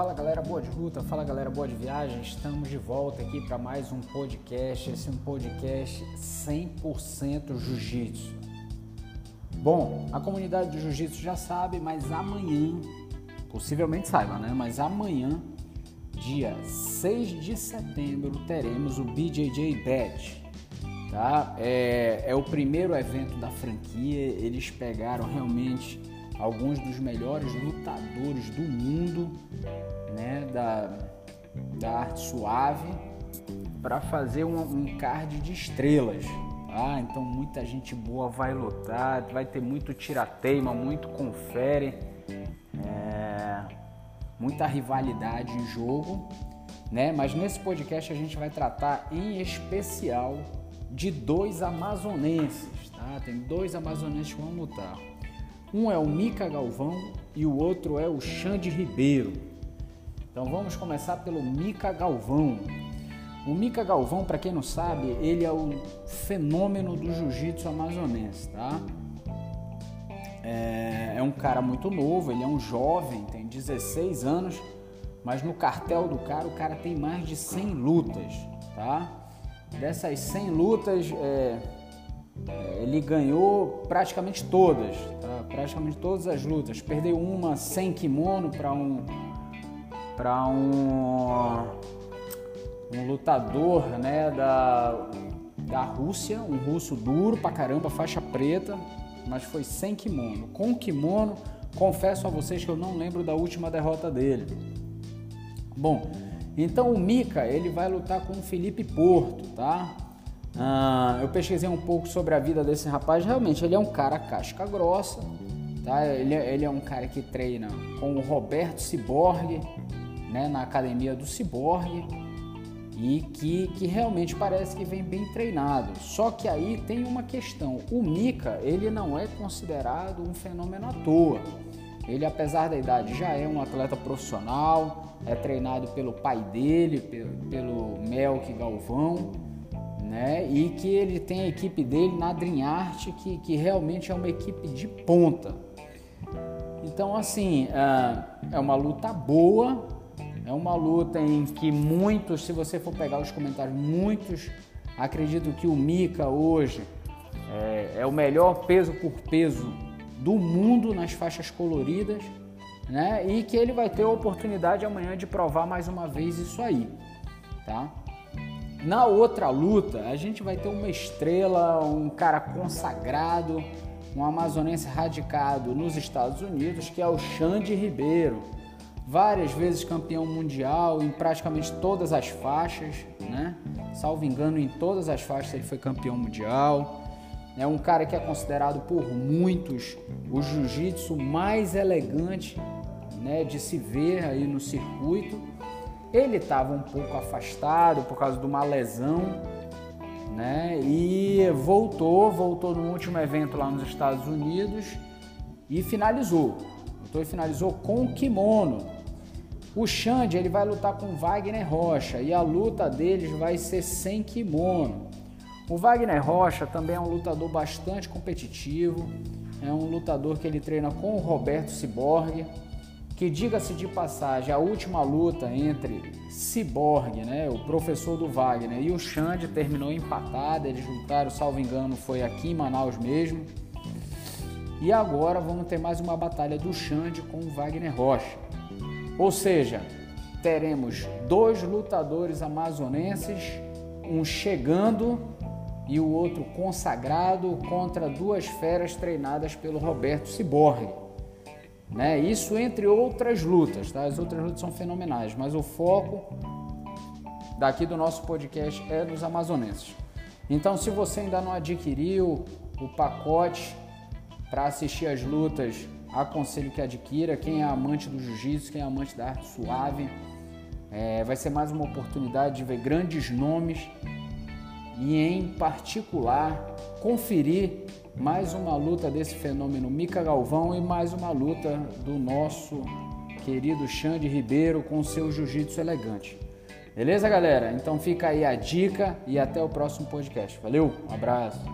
Fala galera boa de luta, fala galera boa de viagem, estamos de volta aqui para mais um podcast, esse é um podcast 100% jiu-jitsu. Bom, a comunidade do jiu-jitsu já sabe, mas amanhã, possivelmente saiba, né? Mas amanhã, dia 6 de setembro, teremos o BJJ Badge. Tá? É, é o primeiro evento da franquia, eles pegaram realmente alguns dos melhores lutadores do mundo, né, da, da arte suave, para fazer um, um card de estrelas. Tá? Então muita gente boa vai lutar, vai ter muito tirateima, muito confere, é, muita rivalidade em jogo. Né? Mas nesse podcast a gente vai tratar em especial de dois amazonenses. Tá? Tem dois amazonenses que vão lutar. Um é o Mica Galvão e o outro é o Xande Ribeiro. Então vamos começar pelo Mica Galvão. O Mica Galvão, para quem não sabe, ele é o fenômeno do jiu-jitsu amazonense, tá? É, é um cara muito novo, ele é um jovem, tem 16 anos, mas no cartel do cara, o cara tem mais de 100 lutas, tá? Dessas 100 lutas, é, ele ganhou praticamente todas, tá? praticamente todas as lutas. Perdeu uma sem kimono para um para um um lutador, né, da da Rússia, um russo duro pra caramba, faixa preta, mas foi sem kimono. Com kimono, confesso a vocês que eu não lembro da última derrota dele. Bom, então o Mika, ele vai lutar com o Felipe Porto, tá? Ah, eu pesquisei um pouco sobre a vida desse rapaz. Realmente, ele é um cara casca grossa, tá? Ele, é, ele é um cara que treina com o Roberto Ciborgue, né? Na academia do Ciborgue e que, que realmente parece que vem bem treinado. Só que aí tem uma questão: o Mika ele não é considerado um fenômeno à toa. Ele, apesar da idade, já é um atleta profissional, é treinado pelo pai dele, pelo, pelo Melk Galvão né? E que ele tem a equipe dele na Dream Art, que, que realmente é uma equipe de ponta. Então, assim, é, é uma luta boa, é uma luta em que muitos, se você for pegar os comentários, muitos acreditam que o Mika hoje é, é o melhor peso por peso do mundo nas faixas coloridas, né? E que ele vai ter a oportunidade amanhã de provar mais uma vez isso aí, tá? Na outra luta, a gente vai ter uma estrela, um cara consagrado, um amazonense radicado nos Estados Unidos, que é o Xande Ribeiro. Várias vezes campeão mundial em praticamente todas as faixas, né? Salvo engano, em todas as faixas ele foi campeão mundial. É um cara que é considerado por muitos o jiu-jitsu mais elegante né, de se ver aí no circuito ele estava um pouco afastado por causa de uma lesão, né? E voltou, voltou no último evento lá nos Estados Unidos e finalizou. Voltou e finalizou com o kimono. O Xande ele vai lutar com Wagner Rocha e a luta deles vai ser sem kimono. O Wagner Rocha também é um lutador bastante competitivo, é um lutador que ele treina com o Roberto Ciborgue que diga-se de passagem, a última luta entre Cyborg, né, o professor do Wagner, e o Xande terminou empatada, eles lutaram, salvo engano, foi aqui em Manaus mesmo. E agora vamos ter mais uma batalha do Xande com o Wagner Rocha. Ou seja, teremos dois lutadores amazonenses, um chegando e o outro consagrado contra duas feras treinadas pelo Roberto Ciborgue. Né? Isso entre outras lutas, tá? As outras lutas são fenomenais, mas o foco daqui do nosso podcast é nos amazonenses. Então, se você ainda não adquiriu o pacote para assistir as lutas, aconselho que adquira. Quem é amante do jiu-jitsu, quem é amante da arte suave, é, vai ser mais uma oportunidade de ver grandes nomes e, em particular, conferir mais uma luta desse fenômeno Mica Galvão e mais uma luta do nosso querido Xande Ribeiro com seu jiu-jitsu elegante. Beleza, galera? Então fica aí a dica e até o próximo podcast. Valeu, um abraço.